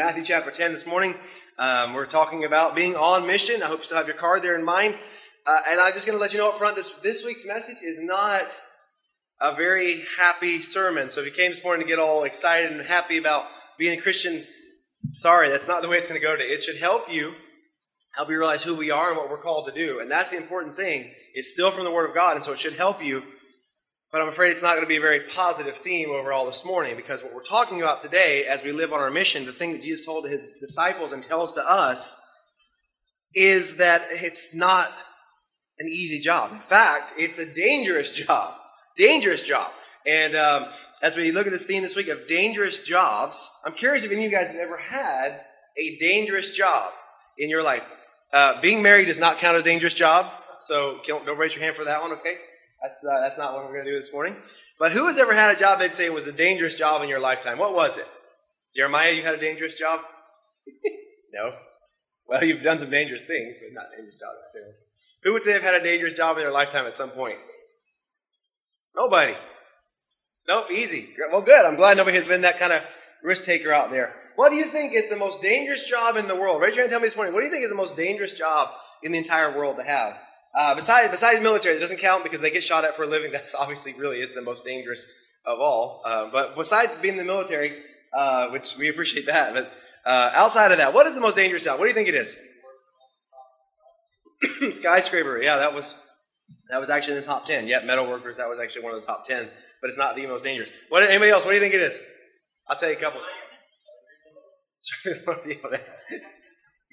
Matthew chapter 10 this morning. Um, we're talking about being on mission. I hope you still have your card there in mind. Uh, and I'm just going to let you know up front this, this week's message is not a very happy sermon. So if you came this morning to get all excited and happy about being a Christian, sorry, that's not the way it's going to go today. It should help you, help you realize who we are and what we're called to do. And that's the important thing. It's still from the Word of God, and so it should help you but I'm afraid it's not going to be a very positive theme overall this morning because what we're talking about today, as we live on our mission, the thing that Jesus told his disciples and tells to us, is that it's not an easy job. In fact, it's a dangerous job. Dangerous job. And um, as we look at this theme this week of dangerous jobs, I'm curious if any of you guys have ever had a dangerous job in your life. Uh, being married does not count as a dangerous job, so don't, don't raise your hand for that one, okay? That's, uh, that's not what we're going to do this morning. But who has ever had a job they'd say was a dangerous job in your lifetime? What was it? Jeremiah, you had a dangerous job? no. Well, you've done some dangerous things, but not dangerous jobs necessarily. Who would say they've had a dangerous job in their lifetime at some point? Nobody. Nope, easy. Well, good. I'm glad nobody has been that kind of risk taker out there. What do you think is the most dangerous job in the world? Raise your hand and tell me this morning. What do you think is the most dangerous job in the entire world to have? Uh, besides, besides military, it doesn't count because they get shot at for a living. That's obviously really is the most dangerous of all. Uh, but besides being in the military, uh, which we appreciate that, but uh, outside of that, what is the most dangerous job? What do you think it is? Skyscraper. Yeah, that was that was actually in the top ten. Yeah, metal workers. That was actually one of the top ten, but it's not the most dangerous. What? Anybody else? What do you think it is? I'll tell you a couple.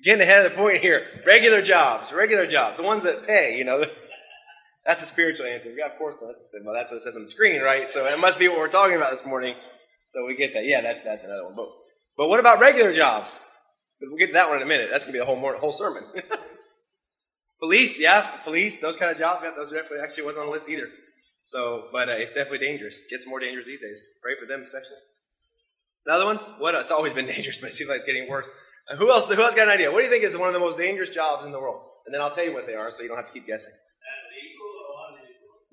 Getting ahead of the point here. Regular jobs, regular jobs, the ones that pay, you know. That's a spiritual answer. Yeah, of course, well, that's what it says on the screen, right? So it must be what we're talking about this morning. So we get that. Yeah, that, that's another one. But, but what about regular jobs? We'll get to that one in a minute. That's going to be the whole, morning, whole sermon. police, yeah, police, those kind of jobs, yeah, those definitely actually wasn't on the list either. So, but uh, it's definitely dangerous. It gets more dangerous these days. Pray for them especially. Another one? What? It's always been dangerous, but it seems like it's getting worse. Who else? Who else got an idea? What do you think is one of the most dangerous jobs in the world? And then I'll tell you what they are, so you don't have to keep guessing.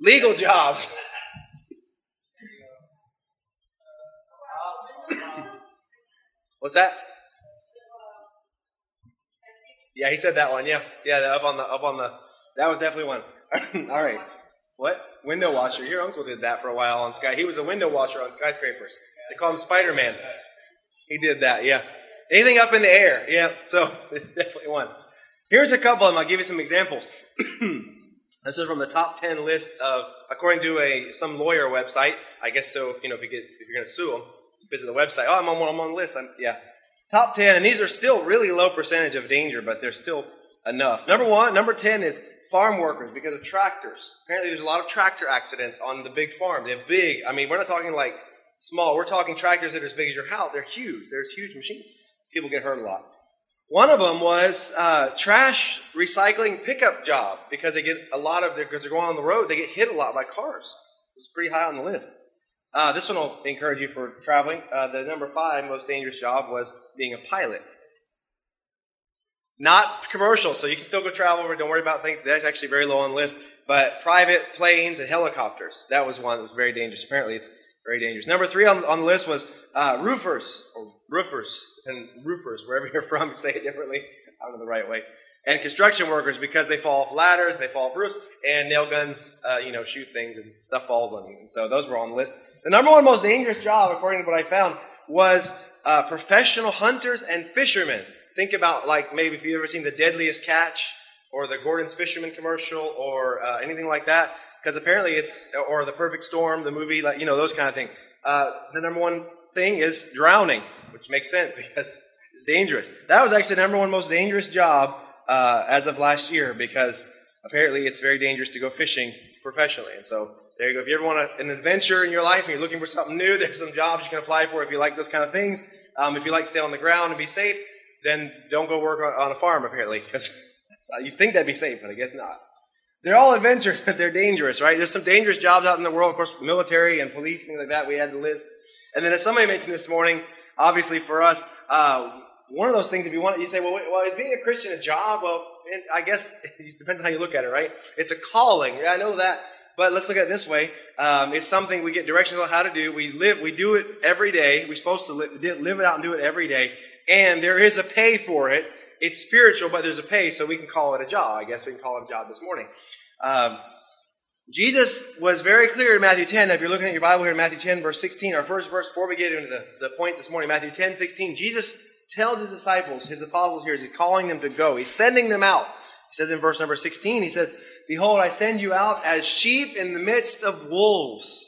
Legal, legal jobs. What's that? Yeah, he said that one. Yeah, yeah, up on the up on the. That was definitely one. All right. What? Window washer. Your uncle did that for a while on Sky. He was a window washer on skyscrapers. They call him Spider Man. He did that. Yeah. Anything up in the air. Yeah, so it's definitely one. Here's a couple of them. I'll give you some examples. this is from the top 10 list of, according to a some lawyer website. I guess so, you know, if, you get, if you're going to sue them, visit the website. Oh, I'm on, I'm on the list. I'm, yeah. Top 10, and these are still really low percentage of danger, but they're still enough. Number one, number 10 is farm workers because of tractors. Apparently, there's a lot of tractor accidents on the big farm. They're big. I mean, we're not talking like small. We're talking tractors that are as big as your house. They're huge. They're huge machines people get hurt a lot. One of them was uh, trash recycling pickup job because they get a lot of because they're going on the road. They get hit a lot by cars. It's pretty high on the list. Uh, this one will encourage you for traveling. Uh, the number five most dangerous job was being a pilot. Not commercial, so you can still go travel. Over, don't worry about things. That's actually very low on the list. But private planes and helicopters. That was one that was very dangerous. Apparently, it's very dangerous. Number three on, on the list was uh, roofers or roofers and roofers, wherever you're from, say it differently. I don't know the right way. And construction workers because they fall off ladders, they fall off roofs, and nail guns, uh, you know, shoot things and stuff falls on you. And so those were on the list. The number one most dangerous job, according to what I found, was uh, professional hunters and fishermen. Think about like maybe if you've ever seen the Deadliest Catch or the Gorton's Fisherman commercial or uh, anything like that, because apparently it's or the Perfect Storm, the movie, like you know those kind of things. Uh, the number one thing is drowning which makes sense because it's dangerous. That was actually the number one most dangerous job uh, as of last year because apparently it's very dangerous to go fishing professionally. And so there you go. If you ever want a, an adventure in your life and you're looking for something new, there's some jobs you can apply for if you like those kind of things. Um, if you like to stay on the ground and be safe, then don't go work on, on a farm apparently because you think that'd be safe, but I guess not. They're all adventures, but they're dangerous, right? There's some dangerous jobs out in the world. Of course, military and police, things like that. We had the list. And then as somebody mentioned this morning, obviously for us, uh, one of those things, if you want, you say, well, well, is being a Christian a job? Well, I guess it depends on how you look at it, right? It's a calling. Yeah, I know that. But let's look at it this way. Um, it's something we get directions on how to do. We live, we do it every day. We're supposed to live it out and do it every day. and there is a pay for it. It's spiritual, but there's a pay, so we can call it a job. I guess we can call it a job this morning. Um, Jesus was very clear in Matthew 10. If you're looking at your Bible here in Matthew 10, verse 16, our first verse before we get into the, the points this morning, Matthew 10, 16, Jesus tells his disciples, his apostles here, he's calling them to go. He's sending them out. He says in verse number 16, he says, Behold, I send you out as sheep in the midst of wolves.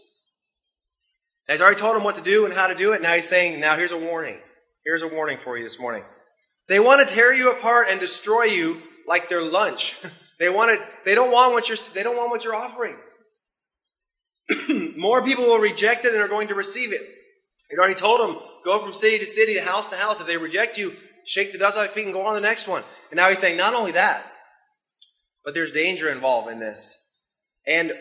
And he's already told them what to do and how to do it. Now he's saying, now here's a warning. Here's a warning for you this morning. They want to tear you apart and destroy you like their lunch. they want to, they don't want what you're, they don't want what you're offering. More people will reject it than are going to receive it. He already told them, go from city to city, to house to house. If they reject you, shake the dust off your feet and go on to the next one. And now he's saying, not only that, but there's danger involved in this. And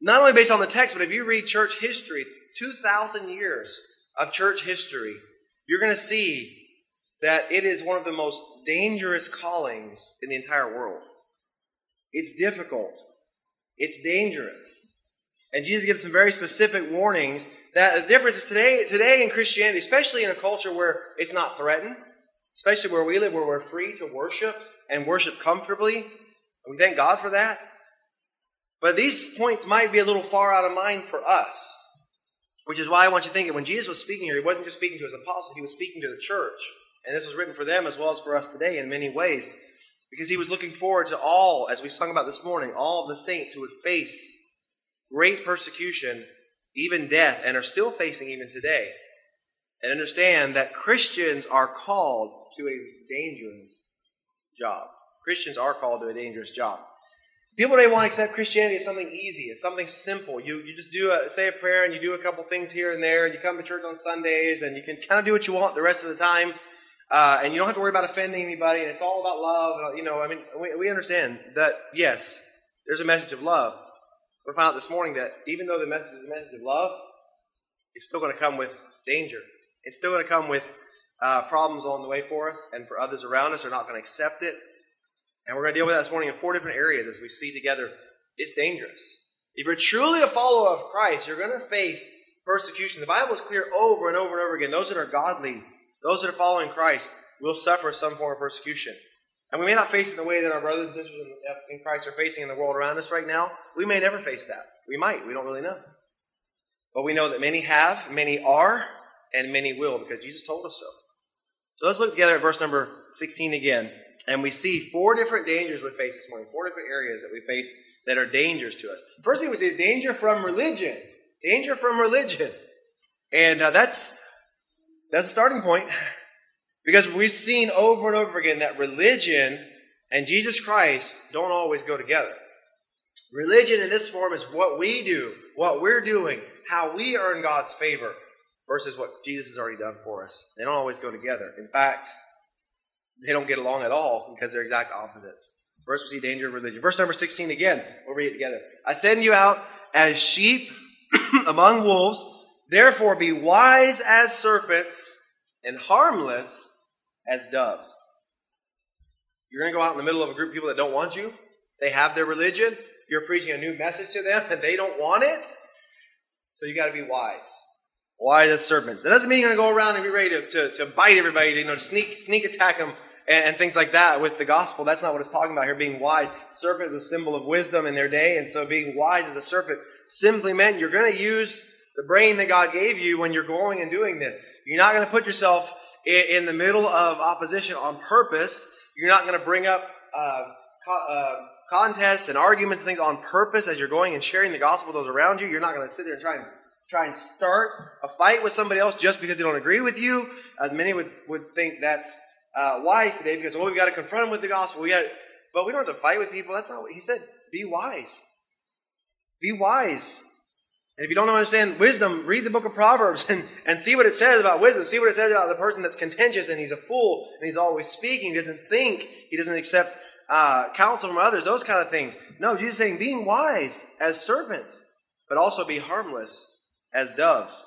not only based on the text, but if you read church history, 2,000 years of church history, you're going to see that it is one of the most dangerous callings in the entire world. It's difficult. It's dangerous. And Jesus gives some very specific warnings that the difference is today, today in Christianity, especially in a culture where it's not threatened, especially where we live, where we're free to worship and worship comfortably. And we thank God for that. But these points might be a little far out of mind for us, which is why I want you to think that when Jesus was speaking here, he wasn't just speaking to his apostles, he was speaking to the church. And this was written for them as well as for us today in many ways. Because he was looking forward to all, as we sung about this morning, all of the saints who would face great persecution, even death, and are still facing even today. And understand that Christians are called to a dangerous job. Christians are called to a dangerous job. People today want to accept Christianity as something easy, as something simple. You, you just do a, say a prayer and you do a couple things here and there, and you come to church on Sundays, and you can kind of do what you want the rest of the time. Uh, and you don't have to worry about offending anybody, and it's all about love. You know, I mean, we, we understand that, yes, there's a message of love. We found out this morning that even though the message is a message of love, it's still going to come with danger. It's still going to come with uh, problems along the way for us, and for others around us are not going to accept it. And we're going to deal with that this morning in four different areas as we see together. It's dangerous. If you're truly a follower of Christ, you're going to face persecution. The Bible is clear over and over and over again. Those that are godly those that are following Christ will suffer some form of persecution. And we may not face it in the way that our brothers and sisters in Christ are facing in the world around us right now. We may never face that. We might. We don't really know. But we know that many have, many are, and many will because Jesus told us so. So let's look together at verse number 16 again. And we see four different dangers we face this morning, four different areas that we face that are dangers to us. First thing we see is danger from religion. Danger from religion. And uh, that's that's a starting point. Because we've seen over and over again that religion and Jesus Christ don't always go together. Religion in this form is what we do, what we're doing, how we earn God's favor, versus what Jesus has already done for us. They don't always go together. In fact, they don't get along at all because they're exact opposites. First, we see danger of religion. Verse number 16 again. We'll read it together. I send you out as sheep among wolves. Therefore, be wise as serpents and harmless as doves. You're going to go out in the middle of a group of people that don't want you. They have their religion. You're preaching a new message to them, and they don't want it. So you got to be wise. Wise as serpents. That doesn't mean you're going to go around and be ready to, to, to bite everybody, you know, sneak, sneak attack them and, and, things like that with the gospel. That's not what it's talking about here. Being wise. Serpent is a symbol of wisdom in their day, and so being wise as a serpent simply meant you're going to use the brain that God gave you when you're going and doing this. You're not going to put yourself in, the middle of opposition on purpose. You're not going to bring up uh, co- uh, contests and arguments and things on purpose as you're going and sharing the gospel with those around you. You're not going to sit there and try and try and start a fight with somebody else just because they don't agree with you. As many would, would think that's uh, wise today because, oh, we've got to confront them with the gospel. We got, but we don't have to fight with people. That's not what he said. Be wise. Be wise. And if you don't understand wisdom, read the book of Proverbs and, and see what it says about wisdom. See what it says about the person that's contentious and he's a fool and he's always speaking, he doesn't think, he doesn't accept uh, counsel from others, those kind of things. No, Jesus is saying being wise as serpents, but also be harmless as doves.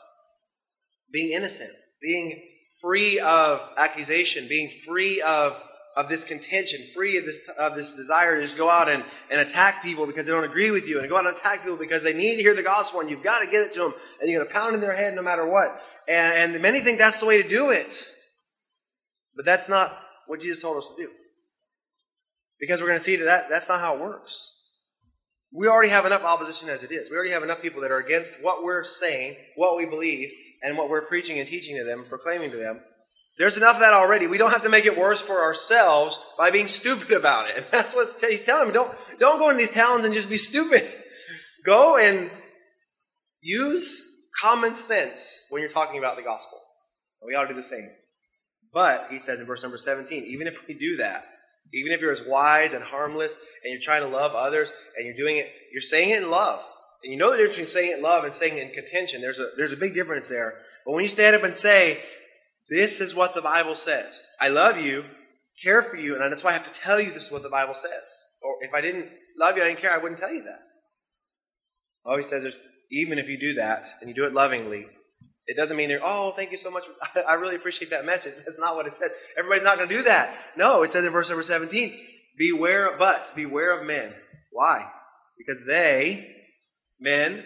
Being innocent, being free of accusation, being free of of this contention, free of this, of this desire to just go out and, and attack people because they don't agree with you, and go out and attack people because they need to hear the gospel, and you've got to get it to them, and you're going to pound in their head no matter what. And, and many think that's the way to do it. But that's not what Jesus told us to do. Because we're going to see that, that that's not how it works. We already have enough opposition as it is. We already have enough people that are against what we're saying, what we believe, and what we're preaching and teaching to them, proclaiming to them. There's enough of that already. We don't have to make it worse for ourselves by being stupid about it. And that's what he's telling me. Don't, don't go in these towns and just be stupid. Go and use common sense when you're talking about the gospel. We ought to do the same. But, he says in verse number 17, even if we do that, even if you're as wise and harmless and you're trying to love others and you're doing it, you're saying it in love. And you know the difference between saying it in love and saying it in contention. There's a, there's a big difference there. But when you stand up and say, This is what the Bible says, I love you, care for you, and that's why I have to tell you this is what the Bible says. Or if I didn't love you, I didn't care, I wouldn't tell you that. Oh, he says, even if you do that and you do it lovingly, it doesn't mean they're, oh, thank you so much. I really appreciate that message. That's not what it says. Everybody's not going to do that. No, it says in verse number 17, beware, but beware of men. Why? Because they, men,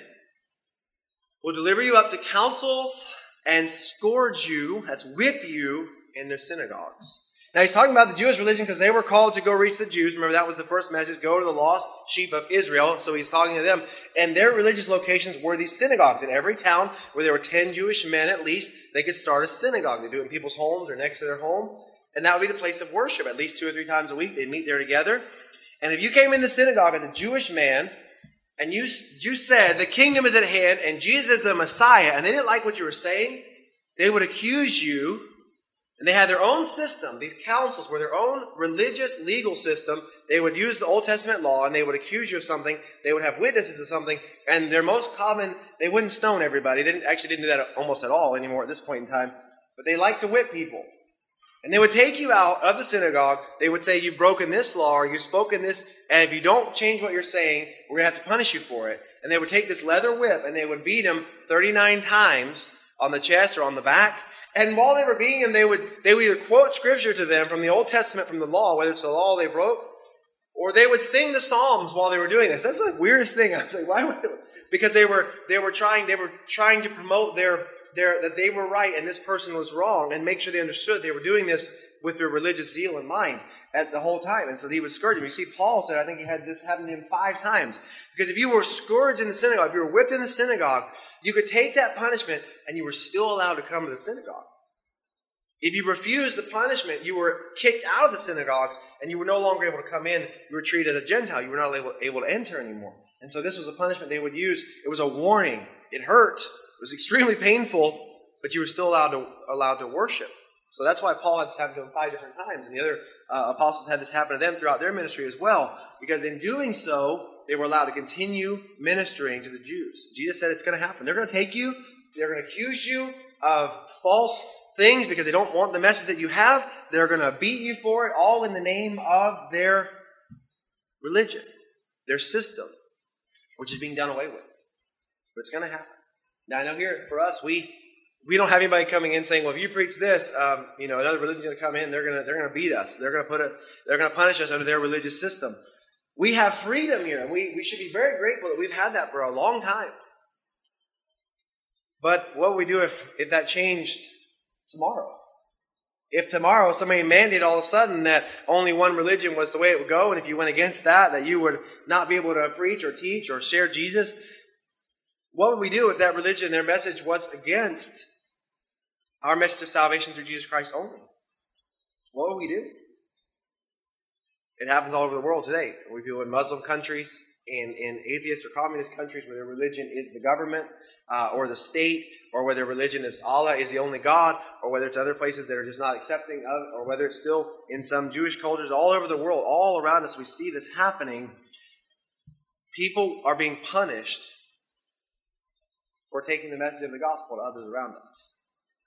will deliver you up to councils and scourge you, that's whip you, in their synagogues. Now he's talking about the Jewish religion because they were called to go reach the Jews. Remember that was the first message, go to the lost sheep of Israel. So he's talking to them. And their religious locations were these synagogues. In every town where there were 10 Jewish men at least, they could start a synagogue. They do it in people's homes or next to their home. And that would be the place of worship. At least two or three times a week, they'd meet there together. And if you came in the synagogue as a Jewish man, and you, you said, the kingdom is at hand, and Jesus is the Messiah, and they didn't like what you were saying, they would accuse you and they had their own system. These councils were their own religious legal system. They would use the Old Testament law and they would accuse you of something. They would have witnesses of something. And their most common, they wouldn't stone everybody. They didn't, actually didn't do that almost at all anymore at this point in time. But they liked to whip people. And they would take you out of the synagogue. They would say, You've broken this law or you've spoken this, and if you don't change what you're saying, we're going to have to punish you for it. And they would take this leather whip and they would beat him 39 times on the chest or on the back and while they were beating him, they would, they would either quote scripture to them from the Old Testament, from the law, whether it's the law they wrote, or they would sing the Psalms while they were doing this. That's the weirdest thing. I was like, why would because they were they were trying they were trying to promote their their that they were right and this person was wrong and make sure they understood they were doing this with their religious zeal in mind at the whole time. And so he would scourge. You see, Paul said, I think he had this happen to him five times. Because if you were scourged in the synagogue, if you were whipped in the synagogue, you could take that punishment and you were still allowed to come to the synagogue. If you refused the punishment, you were kicked out of the synagogues and you were no longer able to come in. You were treated as a Gentile. You were not able, able to enter anymore. And so this was a punishment they would use. It was a warning. It hurt. It was extremely painful, but you were still allowed to, allowed to worship. So that's why Paul had this happen to him five different times. And the other uh, apostles had this happen to them throughout their ministry as well. Because in doing so, they were allowed to continue ministering to the Jews. Jesus said it's going to happen. They're going to take you, they're going to accuse you of false things because they don't want the message that you have. They're going to beat you for it, all in the name of their religion, their system, which is being done away with. But it's going to happen. Now, I know here for us, we we don't have anybody coming in saying, "Well, if you preach this, um, you know, another religion's going to come in. They're going to they're going to beat us. They're going to put it. They're going to punish us under their religious system." We have freedom here, and we, we should be very grateful that we've had that for a long time. But what would we do if, if that changed tomorrow. If tomorrow somebody mandated all of a sudden that only one religion was the way it would go, and if you went against that, that you would not be able to preach or teach or share Jesus, what would we do if that religion, their message was against our message of salvation through Jesus Christ only? What would we do? It happens all over the world today. We feel in Muslim countries, in, in atheist or communist countries where their religion is the government uh, or the state or whether religion is Allah is the only God, or whether it's other places that are just not accepting of, or whether it's still in some Jewish cultures all over the world, all around us, we see this happening. People are being punished for taking the message of the gospel to others around us.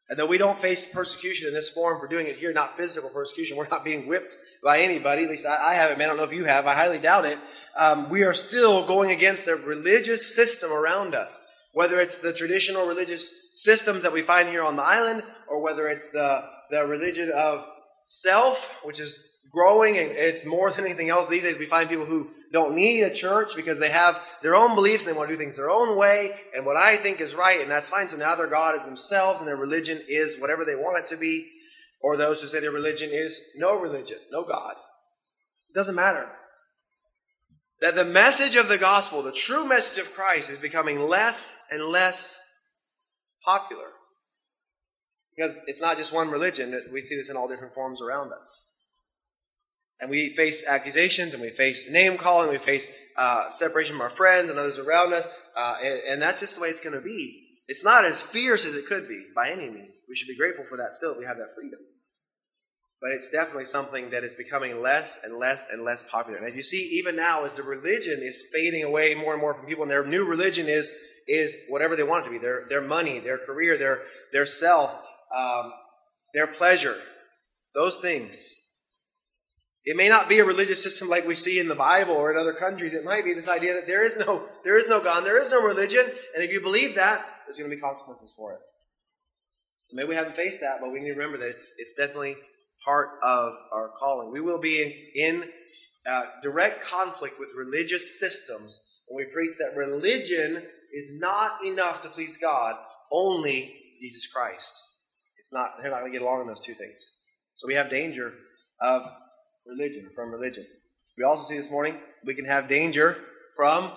And though we don't face persecution in this form for doing it here, not physical persecution, we're not being whipped by anybody. At least I, I haven't, man. I don't know if you have. I highly doubt it. Um, we are still going against the religious system around us whether it's the traditional religious systems that we find here on the island, or whether it's the, the religion of self, which is growing and it's more than anything else these days. We find people who don't need a church because they have their own beliefs and they want to do things their own way and what I think is right, and that's fine. So now their God is themselves and their religion is whatever they want it to be. or those who say their religion is no religion, no God. It doesn't matter. That the message of the gospel, the true message of Christ, is becoming less and less popular. Because it's not just one religion, we see this in all different forms around us. And we face accusations and we face name calling, we face uh, separation from our friends and others around us, uh, and, and that's just the way it's going to be. It's not as fierce as it could be by any means. We should be grateful for that still, we have that freedom. But it's definitely something that is becoming less and less and less popular. And as you see, even now, as the religion is fading away more and more from people, and their new religion is is whatever they want it to be their, their money, their career, their, their self, um, their pleasure, those things. It may not be a religious system like we see in the Bible or in other countries. It might be this idea that there is no, there is no God, there is no religion, and if you believe that, there's going to be consequences for it. So maybe we haven't faced that, but we need to remember that it's, it's definitely part of our calling. We will be in, in uh, direct conflict with religious systems when we preach that religion is not enough to please God, only Jesus Christ. It's not, they're not going to get along in those two things. So we have danger of religion, from religion. We also see this morning we can have danger from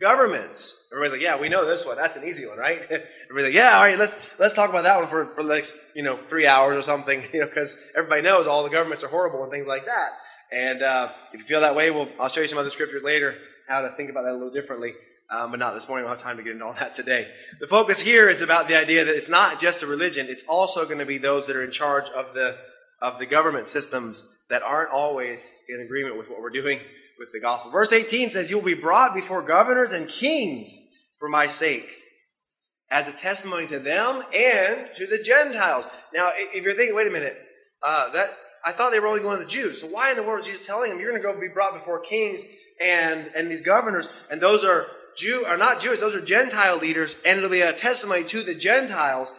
governments. Everybody's like, yeah, we know this one. That's an easy one, right? Everybody's like, yeah, all right, let's let's talk about that one for, for the next, you know, three hours or something, you know, because everybody knows all the governments are horrible and things like that. And uh, if you feel that way, we'll, I'll show you some other scriptures later how to think about that a little differently. Um, but not this morning. We'll have time to get into all that today. The focus here is about the idea that it's not just a religion; it's also going to be those that are in charge of the of the government systems that aren't always in agreement with what we're doing with the gospel. Verse 18 says, "You will be brought before governors and kings for my sake, as a testimony to them and to the Gentiles." Now, if you're thinking, "Wait a minute, uh, that I thought they were only going to the Jews. So why in the world is Jesus telling them you're going to go be brought before kings and and these governors, and those are Jew are not Jews, those are Gentile leaders, and it'll be a testimony to the Gentiles.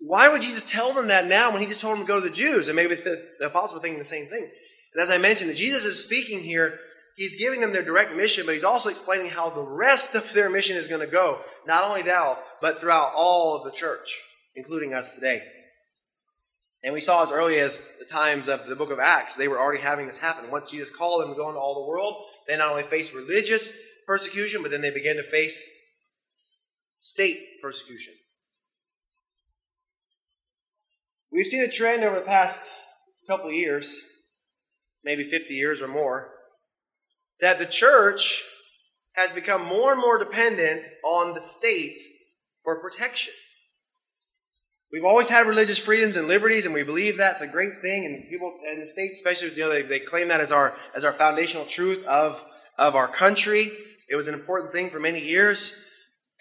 Why would Jesus tell them that now when he just told them to go to the Jews? And maybe the, the apostles were thinking the same thing. And as I mentioned, Jesus is speaking here. He's giving them their direct mission, but he's also explaining how the rest of their mission is going to go. Not only thou, but throughout all of the church, including us today. And we saw as early as the times of the book of Acts, they were already having this happen. Once Jesus called them to go into all the world, they not only faced religious persecution, but then they began to face state persecution. We've seen a trend over the past couple years, maybe 50 years or more, that the church has become more and more dependent on the state for protection. We've always had religious freedoms and liberties, and we believe that's a great thing. And people in the state, especially, you know, they, they claim that as our as our foundational truth of of our country. It was an important thing for many years.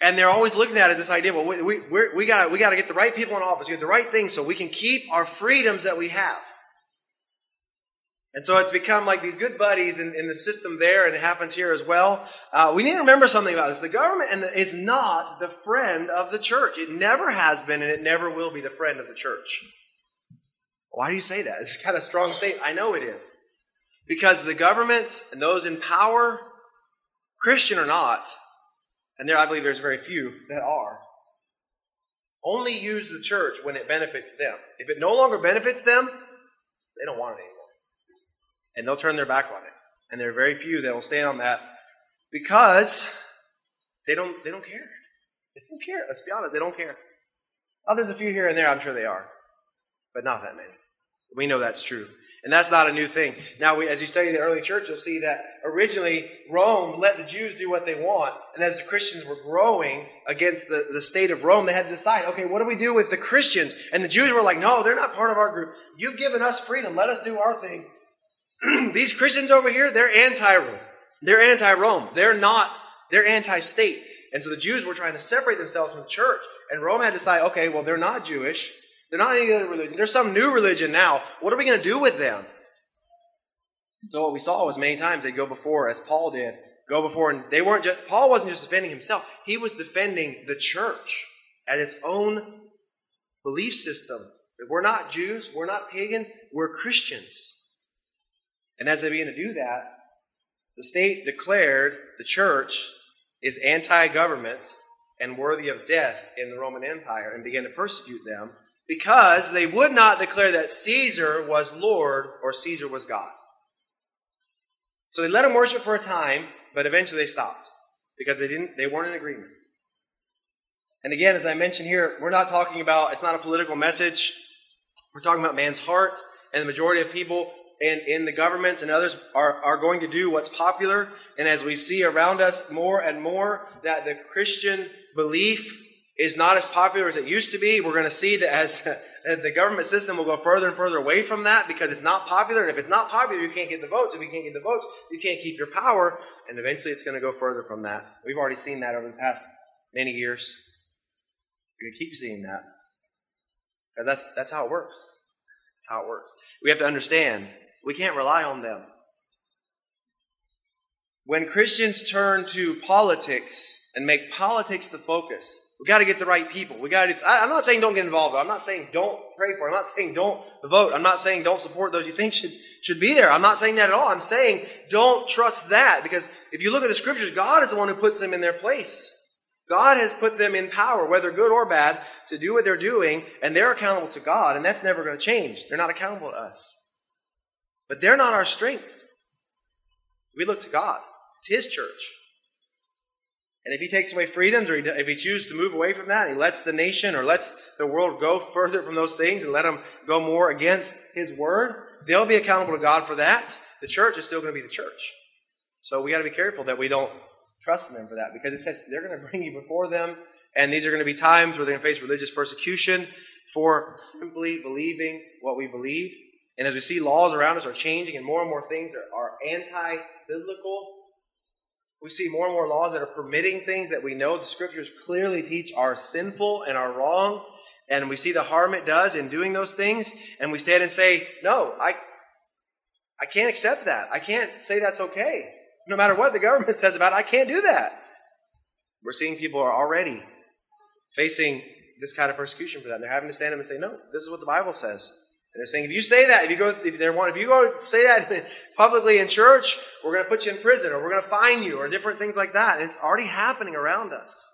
And they're always looking at it as this idea, well, we, we, we got we to get the right people in office, get the right things so we can keep our freedoms that we have. And so it's become like these good buddies in, in the system there, and it happens here as well. Uh, we need to remember something about this. The government is not the friend of the church. It never has been, and it never will be the friend of the church. Why do you say that? It's kind of strong statement. I know it is. Because the government and those in power Christian or not, and there I believe there's very few that are, only use the church when it benefits them. If it no longer benefits them, they don't want it anymore. And they'll turn their back on it. And there are very few that will stand on that because they don't they don't care. They don't care. Let's be honest, they don't care. Oh, there's a few here and there, I'm sure they are. But not that many. We know that's true. And that's not a new thing. Now, we, as you study the early church, you'll see that originally Rome let the Jews do what they want. And as the Christians were growing against the, the state of Rome, they had to decide, okay, what do we do with the Christians? And the Jews were like, no, they're not part of our group. You've given us freedom. Let us do our thing. These Christians over here, they're anti-Rome. They're anti-Rome. They're not, they're anti-state. And so the Jews were trying to separate themselves from the church. And Rome had to decide, okay, well, they're not Jewish. They're not any other religion. There's some new religion now. What are we going to do with them? So what we saw was many times they go before, as Paul did, go before, and they weren't just Paul wasn't just defending himself; he was defending the church at its own belief system. We're not Jews, we're not pagans, we're Christians. And as they began to do that, the state declared the church is anti-government and worthy of death in the Roman Empire, and began to persecute them because they would not declare that Caesar was Lord or Caesar was God. So they let him worship for a time, but eventually they stopped because they didn't they weren't in agreement. And again, as I mentioned here, we're not talking about it's not a political message. We're talking about man's heart, and the majority of people in, in the governments and others are, are going to do what's popular. And as we see around us more and more that the Christian belief is not as popular as it used to be, we're going to see that as the, the government system will go further and further away from that because it's not popular. And if it's not popular, you can't get the votes. If you can't get the votes, you can't keep your power. And eventually it's going to go further from that. We've already seen that over the past many years. We're going to keep seeing that. And that's, that's how it works. That's how it works. We have to understand we can't rely on them. When Christians turn to politics and make politics the focus, we got to get the right people. We got to. I'm not saying don't get involved. I'm not saying don't pray for. I'm not saying don't vote. I'm not saying don't support those you think should should be there. I'm not saying that at all. I'm saying don't trust that because if you look at the scriptures, God is the one who puts them in their place. God has put them in power, whether good or bad, to do what they're doing, and they're accountable to God, and that's never going to change. They're not accountable to us. But they're not our strength. We look to God. It's His church. And if He takes away freedoms, or if He chooses to move away from that, He lets the nation or lets the world go further from those things and let them go more against His word, they'll be accountable to God for that. The church is still going to be the church. So we got to be careful that we don't trust them for that because it says they're going to bring you before them, and these are going to be times where they're going to face religious persecution for simply believing what we believe. And as we see laws around us are changing and more and more things are, are anti biblical, we see more and more laws that are permitting things that we know the scriptures clearly teach are sinful and are wrong. And we see the harm it does in doing those things. And we stand and say, no, I, I can't accept that. I can't say that's okay. No matter what the government says about it, I can't do that. We're seeing people are already facing this kind of persecution for that. And they're having to stand up and say, no, this is what the Bible says. And they're saying, if you say that, if you go, if they're if you go say that publicly in church, we're going to put you in prison, or we're going to fine you, or different things like that. And it's already happening around us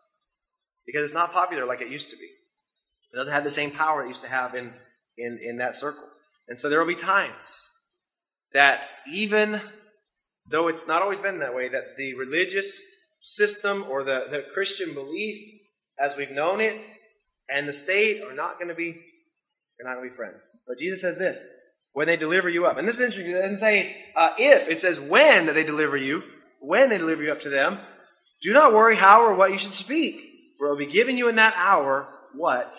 because it's not popular like it used to be. It doesn't have the same power it used to have in in in that circle. And so there will be times that even though it's not always been that way, that the religious system or the, the Christian belief as we've known it and the state are not going to be they're not going to be friends. But Jesus says this when they deliver you up. And this is interesting. It doesn't say uh, if, it says when they deliver you, when they deliver you up to them. Do not worry how or what you should speak, for it will be given you in that hour what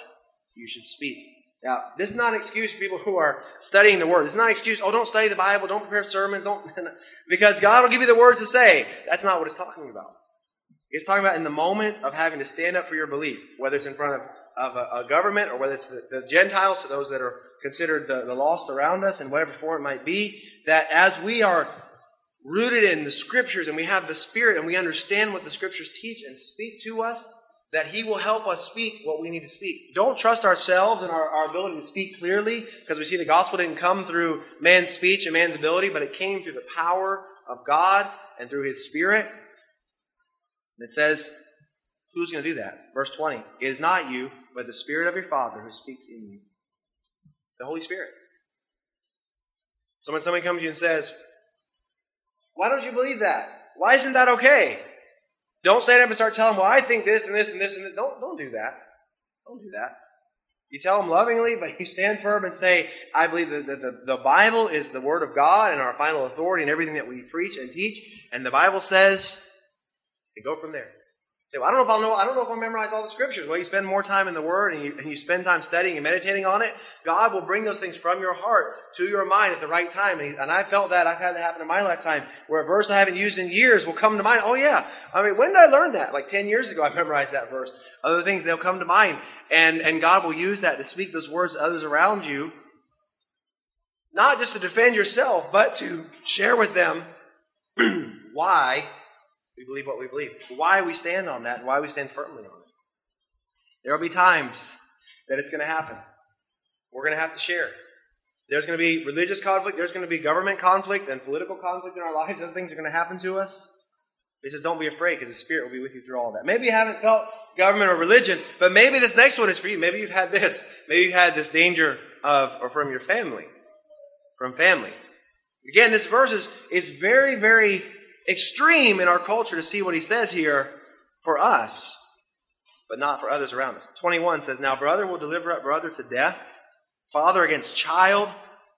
you should speak. Now, this is not an excuse for people who are studying the Word. This is not an excuse, oh, don't study the Bible, don't prepare sermons, don't, because God will give you the words to say. That's not what it's talking about. It's talking about in the moment of having to stand up for your belief, whether it's in front of of a, a government or whether it's the, the, Gentiles, to those that are considered the, the lost around us in whatever form it might be, that as we are rooted in the Scriptures and we have the Spirit and we understand what the Scriptures teach and speak to us, that He will help us speak what we need to speak. Don't trust ourselves and our, our ability to speak clearly because we see the gospel didn't come through man's speech and man's ability, but it came through the power of God and through His Spirit. And it says, Who's going to do that? Verse 20. It is not you, but the Spirit of your Father who speaks in you. The Holy Spirit. So when somebody comes to you and says, Why don't you believe that? Why isn't that okay? Don't stand up and start telling them, Well, I think this and this and this and this. Don't, don't do that. Don't do that. You tell them lovingly, but you stand firm and say, I believe that the, the, the, Bible is the Word of God and our final authority and everything that we preach and teach. And the Bible says, and go from there say, well, I don't know if I'll know, I don't know if I'll memorize all the scriptures. Well, you spend more time in the Word and you, and you spend time studying and meditating on it, God will bring those things from your heart to your mind at the right time. And, he, and I felt that. I've had that happen in my lifetime where a verse I haven't used in years will come to mind. Oh, yeah. I mean, when did I learn that? Like 10 years ago, I memorized that verse. Other things, they'll come to mind. And, and God will use that to speak those words to others around you. Not just to defend yourself, but to share with them why we believe what we believe. Why we stand on that, and why we stand firmly on it. There will be times that it's going to happen. We're going to have to share. There's going to be religious conflict, there's going to be government conflict and political conflict in our lives. Other things are going to happen to us. He says, don't be afraid because the Spirit will be with you through all that. Maybe you haven't felt government or religion, but maybe this next one is for you. Maybe you've had this. Maybe you've had this danger of or from your family. From family. Again, this verse is, is very, very extreme in our culture to see what he says here for us, but not for others around us. 21 says, Now brother will deliver up brother to death, father against child,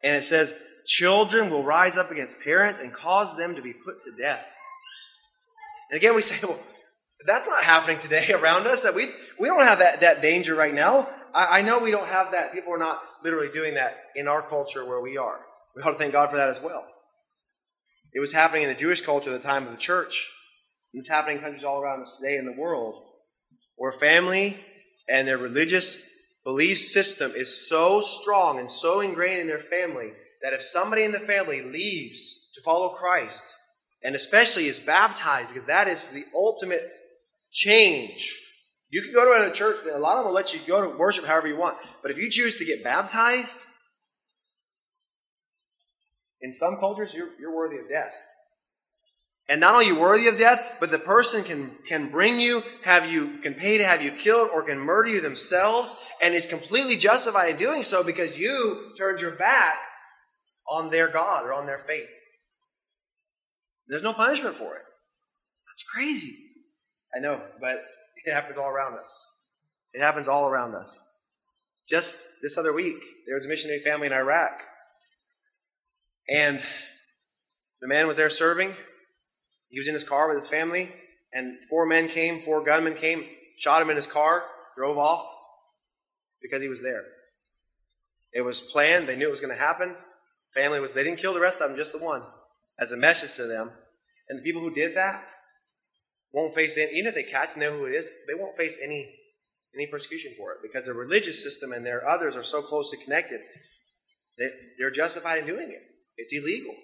and it says, Children will rise up against parents and cause them to be put to death. And again, we say, well, that's not happening today around us. That we we don't have that, that danger right now. I, I know we don't have that. People are not literally doing that in our culture where we are. We ought to thank God for that as well. It was happening in the Jewish culture at the time of the church. And it's happening in countries all around us today in the world, where family and their religious belief system is so strong and so ingrained in their family that if somebody in the family leaves to follow Christ, and especially is baptized, because that is the ultimate change. You can go to a church, a lot of them will let you go to worship however you want, but if you choose to get baptized, in some cultures, you're, you're worthy of death. And not only you're worthy of death, but the person can, can bring you, have you, can pay to have you killed, or can murder you themselves, and is completely justified in doing so because you turned your back on their God or on their faith. There's no punishment for it. That's crazy. I know, but it happens all around us. It happens all around us. Just this other week, there was a missionary family in Iraq. And the man was there serving. He was in his car with his family. And four men came, four gunmen came, shot him in his car, drove off because he was there. It was planned. They knew it was going to happen. Family was, they didn't kill the rest of them, just the one, as a message to them. And the people who did that won't face any, even if they catch and know who it is, they won't face any, any persecution for it because the religious system and their others are so closely connected. that they're justified in doing it. It's illegal.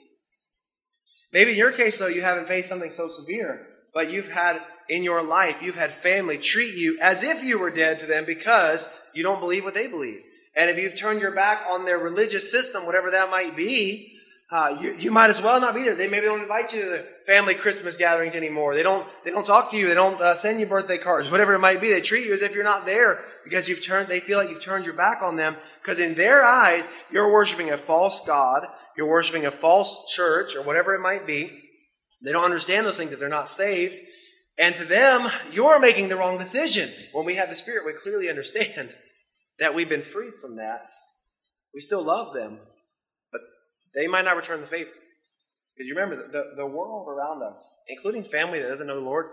Maybe in your case, though, you haven't faced something so severe, but you've had in your life, you've had family treat you as if you were dead to them because you don't believe what they believe. And if you've turned your back on their religious system, whatever that might be, uh, you, you might as well not be there. They maybe don't invite you to the family Christmas gatherings anymore. They don't they don't talk to you. They don't uh, send you birthday cards. Whatever it might be, they treat you as if you're not there because you've turned. They feel like you've turned your back on them because in their eyes you're worshiping a false god. You're worshiping a false church or whatever it might be. They don't understand those things if they're not saved. And to them, you're making the wrong decision. When we have the Spirit, we clearly understand that we've been freed from that. We still love them, but they might not return the favor. Because you remember, the, the world around us, including family that doesn't know the Lord,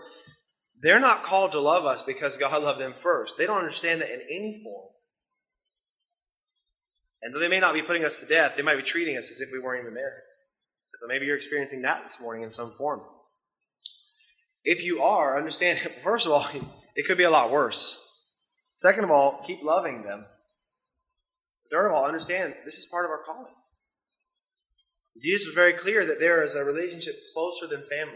they're not called to love us because God loved them first. They don't understand that in any form. And though they may not be putting us to death, they might be treating us as if we weren't even there. So maybe you're experiencing that this morning in some form. If you are, understand, first of all, it could be a lot worse. Second of all, keep loving them. Third of all, understand this is part of our calling. Jesus was very clear that there is a relationship closer than family.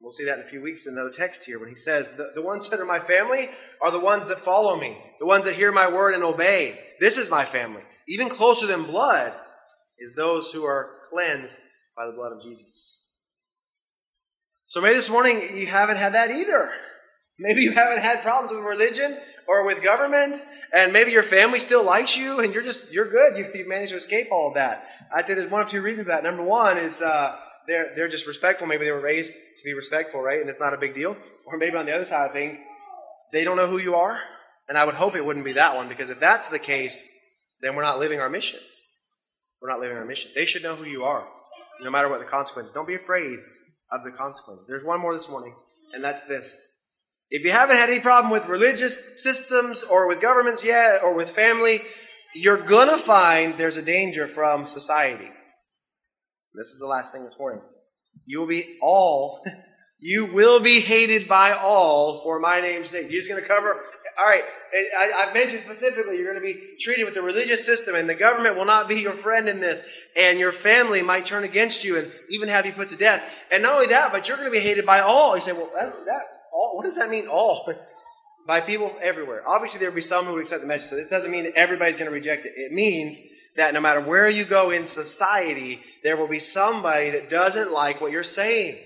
We'll see that in a few weeks in another text here when he says, the, the ones that are my family are the ones that follow me, the ones that hear my word and obey. This is my family. Even closer than blood is those who are cleansed by the blood of Jesus. So maybe this morning you haven't had that either. Maybe you haven't had problems with religion or with government, and maybe your family still likes you, and you're just you're good. You, have managed to escape all of that. I'd say there's one or two reasons for that. Number one is uh, they're they're just respectful. Maybe they were raised to be respectful, right? And it's not a big deal. Or maybe on the other side of things, they don't know who you are, and I would hope it wouldn't be that one because if that's the case, then we're not living our mission. We're not living our mission. They should know who you are, no matter what the consequence. Don't be afraid of the consequence. There's one more this morning, and that's this. If you haven't had any problem with religious systems or with governments yet or with family, you're going to find there's a danger from society. This is the last thing this morning. You will be all, you will be hated by all for my name's sake. You're going to cover, all right, I, have mentioned specifically you're going to be treated with the religious system and the government will not be your friend in this and your family might turn against you and even have you put to death. And not only that, but you're going to be hated by all. You say, well, that, that all, what does that mean, all? By people everywhere. Obviously, there will be some who would accept the message, so this doesn't mean that everybody's going to reject it. It means that no matter where you go in society, there will be somebody that doesn't like what you're saying.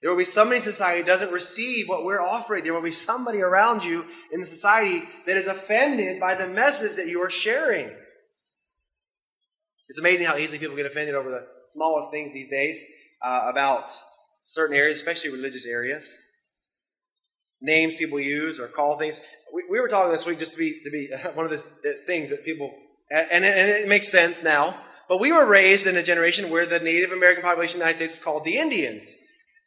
There will be somebody in society that doesn't receive what we're offering. There will be somebody around you in the society that is offended by the message that you are sharing. It's amazing how easily people get offended over the smallest things these days uh, about certain areas, especially religious areas. Names people use or call things. We, we were talking this week just to be to be one of the things that people, and it, and it makes sense now. But we were raised in a generation where the Native American population of the United States was called the Indians.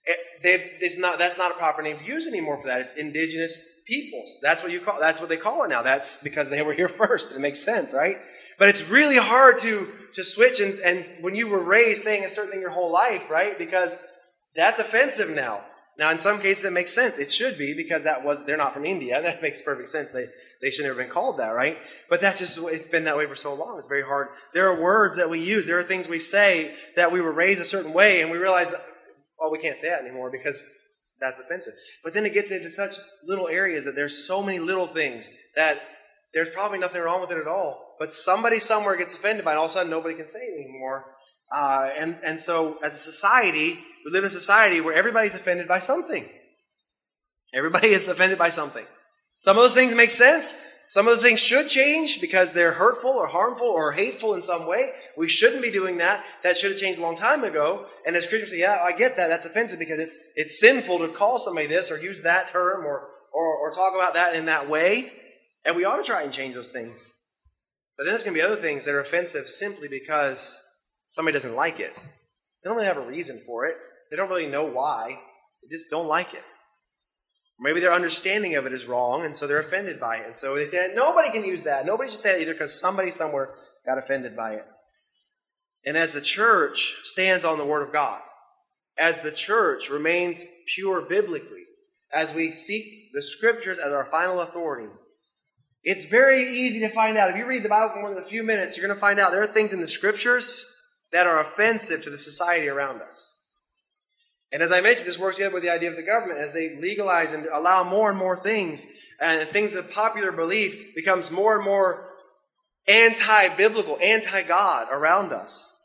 Eh, it, it's not, that's not a proper name to use anymore for that. It's indigenous peoples. That's what you call. That's what they call it now. That's because they were here first. It makes sense, right? But it's really hard to to switch and, and when you were raised saying a certain thing your whole life, right? Because that's offensive now. Now, in some cases, it makes sense. It should be because that was they're not from India. That makes perfect sense. They they should never have been called that, right? But that's just it's been that way for so long. It's very hard. There are words that we use. There are things we say that we were raised a certain way, and we realize well, we can't say that anymore because that's offensive. But then it gets into such little areas that there's so many little things that there's probably nothing wrong with it at all. But somebody somewhere gets offended by it, all of a sudden nobody can say it anymore. Uh, and, and so, as a society, we live in a society where everybody's offended by something. Everybody is offended by something. Some of those things make sense. Some of the things should change because they're hurtful or harmful or hateful in some way. We shouldn't be doing that. That should have changed a long time ago. And as Christians say, yeah, I get that. That's offensive because it's, it's sinful to call somebody this or use that term or, or, or talk about that in that way. And we ought to try and change those things. But then there's going to be other things that are offensive simply because somebody doesn't like it. They don't really have a reason for it. They don't really know why. They just don't like it. Maybe their understanding of it is wrong, and so they're offended by it. And so they, nobody can use that. Nobody should say that either because somebody somewhere got offended by it. And as the church stands on the Word of God, as the church remains pure biblically, as we seek the Scriptures as our final authority, it's very easy to find out. If you read the Bible for more than a few minutes, you're going to find out there are things in the Scriptures that are offensive to the society around us. And as I mentioned, this works together with the idea of the government as they legalize and allow more and more things, and things of popular belief becomes more and more anti-biblical, anti-God around us.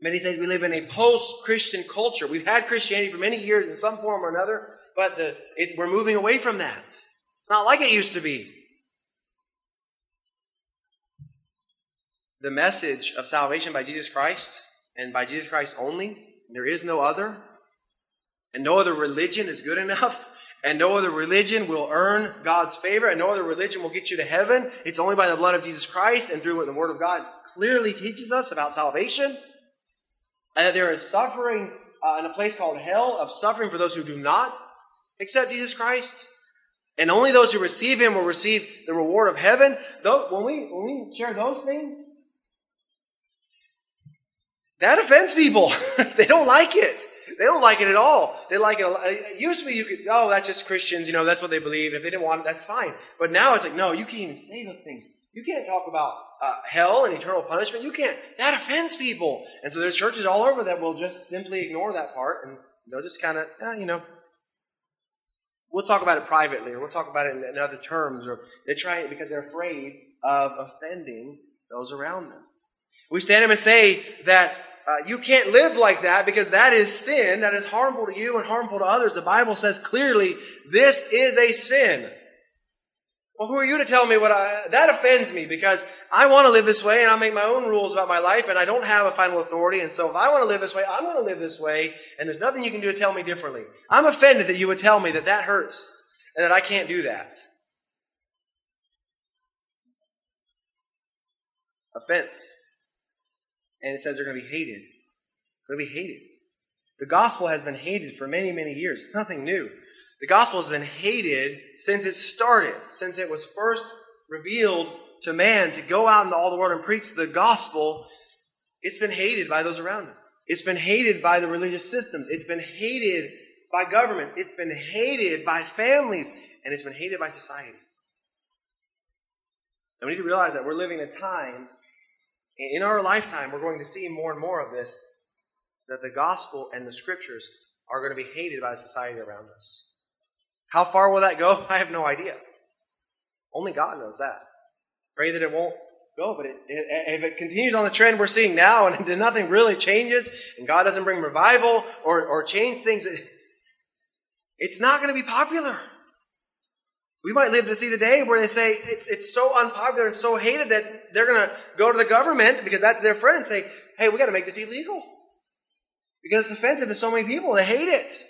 Many say we live in a post-Christian culture. We've had Christianity for many years in some form or another, but the, it, we're moving away from that. It's not like it used to be. The message of salvation by Jesus Christ and by Jesus Christ only, there is no other, and no other religion is good enough. And no other religion will earn God's favor. And no other religion will get you to heaven. It's only by the blood of Jesus Christ and through what the Word of God clearly teaches us about salvation. And that there is suffering uh, in a place called hell, of suffering for those who do not accept Jesus Christ. And only those who receive Him will receive the reward of heaven. Though, when we, when we share those things, that offends people. they don't like it. They don't like it at all. They like it. Be you could, oh, that's just Christians, you know, that's what they believe. If they didn't want it, that's fine. But now it's like, no, you can't even say those things. You can't talk about uh, hell and eternal punishment. You can't. That offends people. And so there's churches all over that will just simply ignore that part and they'll just kind of, eh, you know, we'll talk about it privately or we'll talk about it in, in other terms or they try it because they're afraid of offending those around them. We stand up and say that uh, you can't live like that because that is sin. That is harmful to you and harmful to others. The Bible says clearly this is a sin. Well, who are you to tell me what I, that offends me because I want to live this way and I make my own rules about my life and I don't have a final authority. And so if I want to live this way, I'm going to live this way and there's nothing you can do to tell me differently. I'm offended that you would tell me that that hurts and that I can't do that. Offense and it says they're going to be hated. They're going to be hated. The gospel has been hated for many, many years. It's nothing new. The gospel has been hated since it started, since it was first revealed to man to go out into all the world and preach the gospel. It's been hated by those around it. It's been hated by the religious systems. It's been hated by governments. It's been hated by families. And it's been hated by society. And we need to realize that we're living in a time in our lifetime, we're going to see more and more of this that the gospel and the scriptures are going to be hated by the society around us. How far will that go? I have no idea. Only God knows that. Pray that it won't go, but it, it, if it continues on the trend we're seeing now and nothing really changes and God doesn't bring revival or, or change things, it's not going to be popular. We might live to see the day where they say it's, it's so unpopular and so hated that they're going to go to the government because that's their friend and say, hey, we got to make this illegal. Because it's offensive to so many people. They hate it.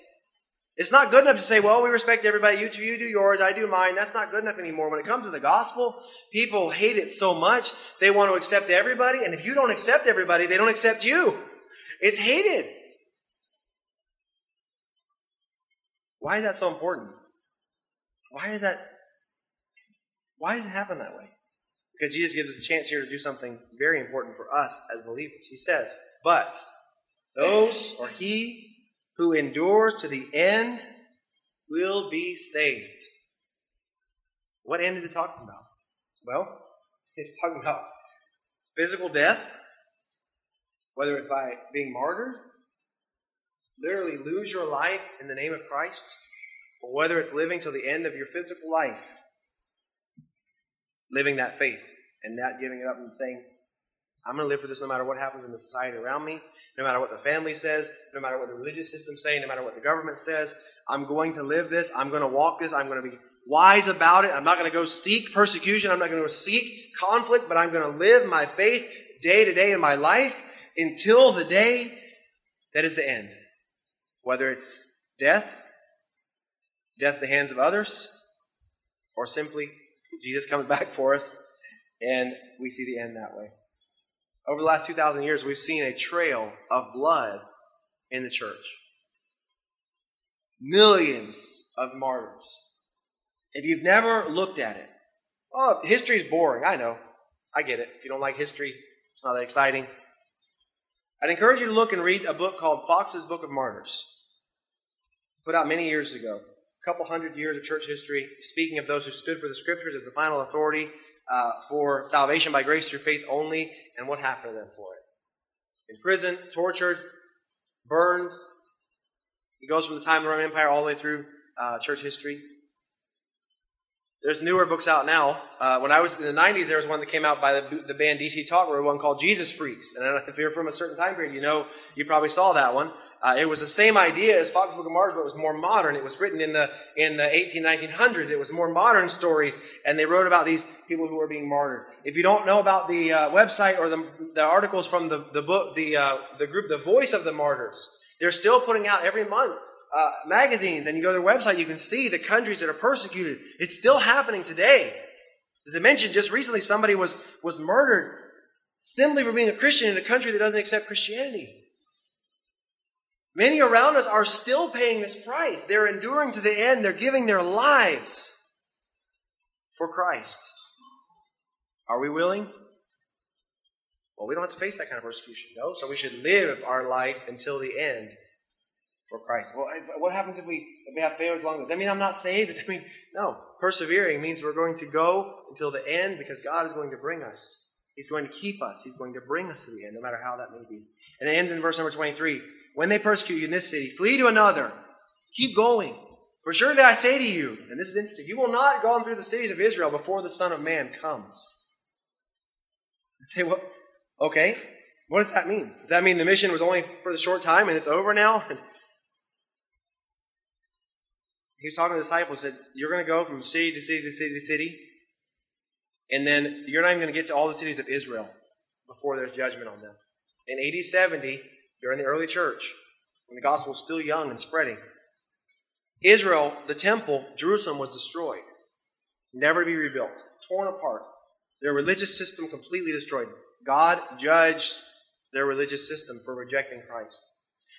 It's not good enough to say, well, we respect everybody. You, you do yours, I do mine. That's not good enough anymore. When it comes to the gospel, people hate it so much, they want to accept everybody. And if you don't accept everybody, they don't accept you. It's hated. Why is that so important? Why is that? Why does it happen that way? Because Jesus gives us a chance here to do something very important for us as believers. He says, But those or he who endures to the end will be saved. What end is it talking about? Well, it's talking about physical death, whether it's by being martyred, literally lose your life in the name of Christ, or whether it's living till the end of your physical life, living that faith and not giving it up and saying, I'm going to live for this no matter what happens in the society around me, no matter what the family says, no matter what the religious system say, no matter what the government says. I'm going to live this. I'm going to walk this. I'm going to be wise about it. I'm not going to go seek persecution. I'm not going to go seek conflict, but I'm going to live my faith day to day in my life until the day that is the end. Whether it's death, death at the hands of others, or simply Jesus comes back for us and we see the end that way. Over the last 2,000 years, we've seen a trail of blood in the church. Millions of martyrs. If you've never looked at it, oh, history is boring. I know. I get it. If you don't like history, it's not that exciting. I'd encourage you to look and read a book called Fox's Book of Martyrs, put out many years ago. Couple hundred years of church history, speaking of those who stood for the scriptures as the final authority uh, for salvation by grace through faith only, and what happened to them for it. In prison, tortured, burned. It goes from the time of the Roman Empire all the way through uh, church history. There's newer books out now. Uh, when I was in the 90s, there was one that came out by the, the band DC Talk, where one called Jesus Freaks. And if you're from a certain time period, you know, you probably saw that one. Uh, it was the same idea as Fox's Book of Martyrs, but it was more modern. It was written in the in the 18, 1900s. It was more modern stories, and they wrote about these people who were being martyred. If you don't know about the uh, website or the, the articles from the, the book, the uh, the group, the Voice of the Martyrs, they're still putting out every month uh, magazines. And you go to their website, you can see the countries that are persecuted. It's still happening today. As I mentioned, just recently, somebody was was murdered simply for being a Christian in a country that doesn't accept Christianity. Many around us are still paying this price. They're enduring to the end. They're giving their lives for Christ. Are we willing? Well, we don't have to face that kind of persecution, no. So we should live our life until the end for Christ. Well, what happens if we if we have failures along this? I mean, I'm not saved. I mean, no. Persevering means we're going to go until the end because God is going to bring us. He's going to keep us. He's going to bring us to the end, no matter how that may be. And it ends in verse number 23 when they persecute you in this city, flee to another. Keep going. For surely I say to you, and this is interesting, you will not go on through the cities of Israel before the Son of Man comes. I say, what? Okay, what does that mean? Does that mean the mission was only for the short time and it's over now? he was talking to the disciples, said, You're going to go from city to city to city to city, and then you're not even going to get to all the cities of Israel before there's judgment on them. In AD 70, during the early church, when the gospel was still young and spreading. Israel, the temple, Jerusalem was destroyed, never to be rebuilt, torn apart. Their religious system completely destroyed. God judged their religious system for rejecting Christ.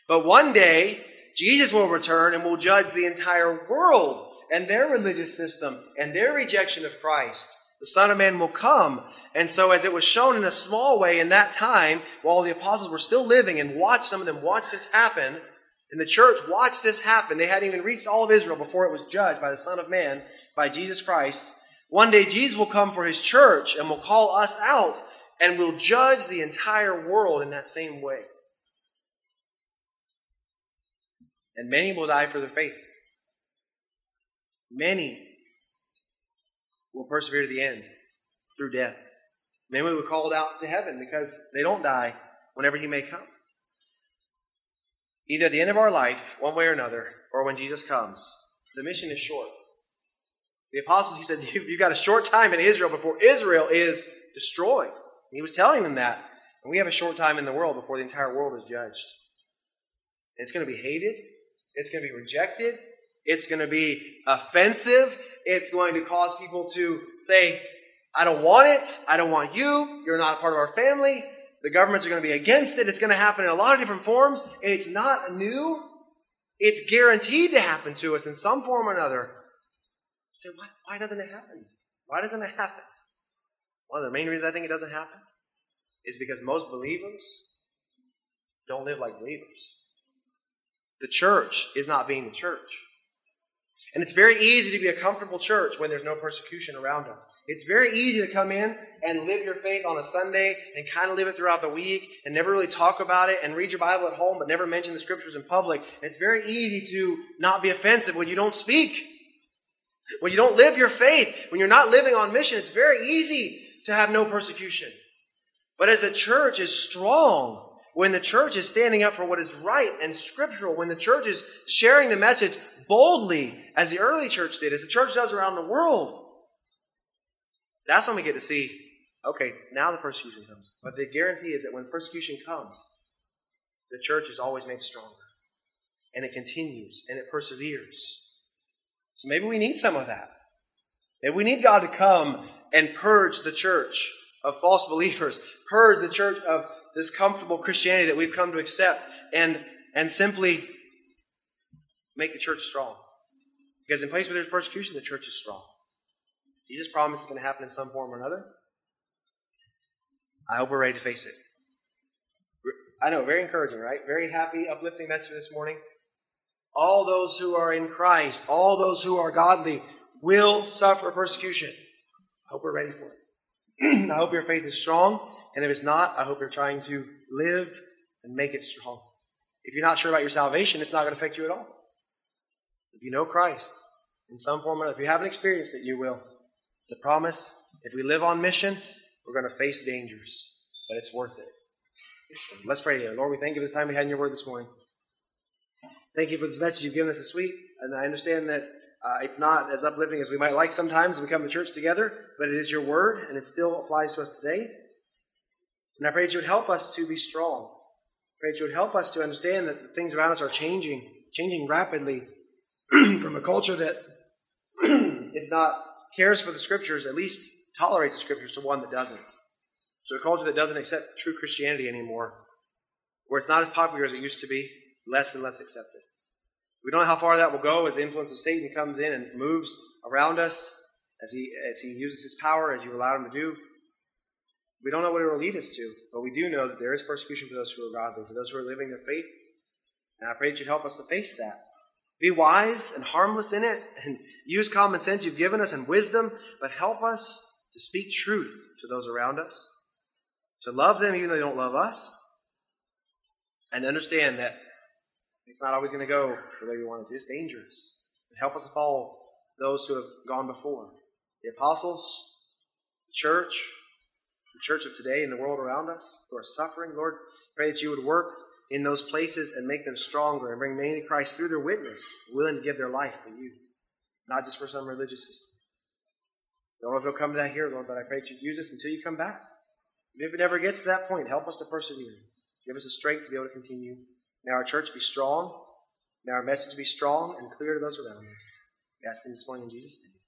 But one day, Jesus will return and will judge the entire world and their religious system and their rejection of Christ. The Son of Man will come and so, as it was shown in a small way in that time, while the apostles were still living and watched some of them watch this happen, and the church watched this happen, they hadn't even reached all of Israel before it was judged by the Son of Man, by Jesus Christ. One day, Jesus will come for his church and will call us out and will judge the entire world in that same way. And many will die for their faith. Many will persevere to the end through death. Maybe we were called out to heaven because they don't die whenever he may come. either at the end of our life, one way or another, or when Jesus comes. The mission is short. The apostles, he said, you've got a short time in Israel before Israel is destroyed. He was telling them that. And we have a short time in the world before the entire world is judged. It's going to be hated. It's going to be rejected. It's going to be offensive. It's going to cause people to say, I don't want it. I don't want you. You're not a part of our family. The governments are going to be against it. It's going to happen in a lot of different forms. It's not new. It's guaranteed to happen to us in some form or another. You say, why, why doesn't it happen? Why doesn't it happen? One of the main reasons I think it doesn't happen is because most believers don't live like believers. The church is not being the church. And it's very easy to be a comfortable church when there's no persecution around us. It's very easy to come in and live your faith on a Sunday and kind of live it throughout the week and never really talk about it and read your Bible at home but never mention the scriptures in public. It's very easy to not be offensive when you don't speak. When you don't live your faith, when you're not living on mission, it's very easy to have no persecution. But as the church is strong, when the church is standing up for what is right and scriptural, when the church is sharing the message boldly, as the early church did, as the church does around the world, that's when we get to see, okay, now the persecution comes. But the guarantee is that when persecution comes, the church is always made stronger. And it continues and it perseveres. So maybe we need some of that. Maybe we need God to come and purge the church of false believers, purge the church of this comfortable Christianity that we've come to accept, and, and simply make the church strong. Because in places where there's persecution, the church is strong. Jesus promised it's going to happen in some form or another. I hope we're ready to face it. I know, very encouraging, right? Very happy, uplifting message this morning. All those who are in Christ, all those who are godly, will suffer persecution. I hope we're ready for it. I hope your faith is strong, and if it's not, I hope you're trying to live and make it strong. If you're not sure about your salvation, it's not going to affect you at all. If you know Christ in some form or if you haven't experienced it, you will. It's a promise. If we live on mission, we're going to face dangers, but it's worth it. It's. Let's pray together. Lord, we thank you for this time we had in your word this morning. Thank you for this message you've given us this week. And I understand that uh, it's not as uplifting as we might like sometimes we come to church together, but it is your word, and it still applies to us today. And I pray that you would help us to be strong. I pray that you would help us to understand that the things around us are changing, changing rapidly from a culture that, if not cares for the scriptures, at least tolerates the scriptures to one that doesn't. So a culture that doesn't accept true Christianity anymore, where it's not as popular as it used to be, less and less accepted. We don't know how far that will go as the influence of Satan comes in and moves around us as he, as he uses his power, as you allow him to do. We don't know what it will lead us to, but we do know that there is persecution for those who are godly, for those who are living their faith. And I pray that you'd help us to face that. Be wise and harmless in it, and use common sense you've given us and wisdom, but help us to speak truth to those around us, to love them even though they don't love us, and understand that it's not always going to go the way we want it to. It's dangerous. And help us to follow those who have gone before the apostles, the church, church of today, and the world around us who are suffering. Lord, pray that you would work in those places and make them stronger and bring many to Christ through their witness, willing to give their life for you, not just for some religious system. I don't know if it'll come to that here, Lord, but I pray that you'd use us until you come back. If it ever gets to that point, help us to persevere. Give us the strength to be able to continue. May our church be strong. May our message be strong and clear to those around us. We ask this morning in Jesus' name.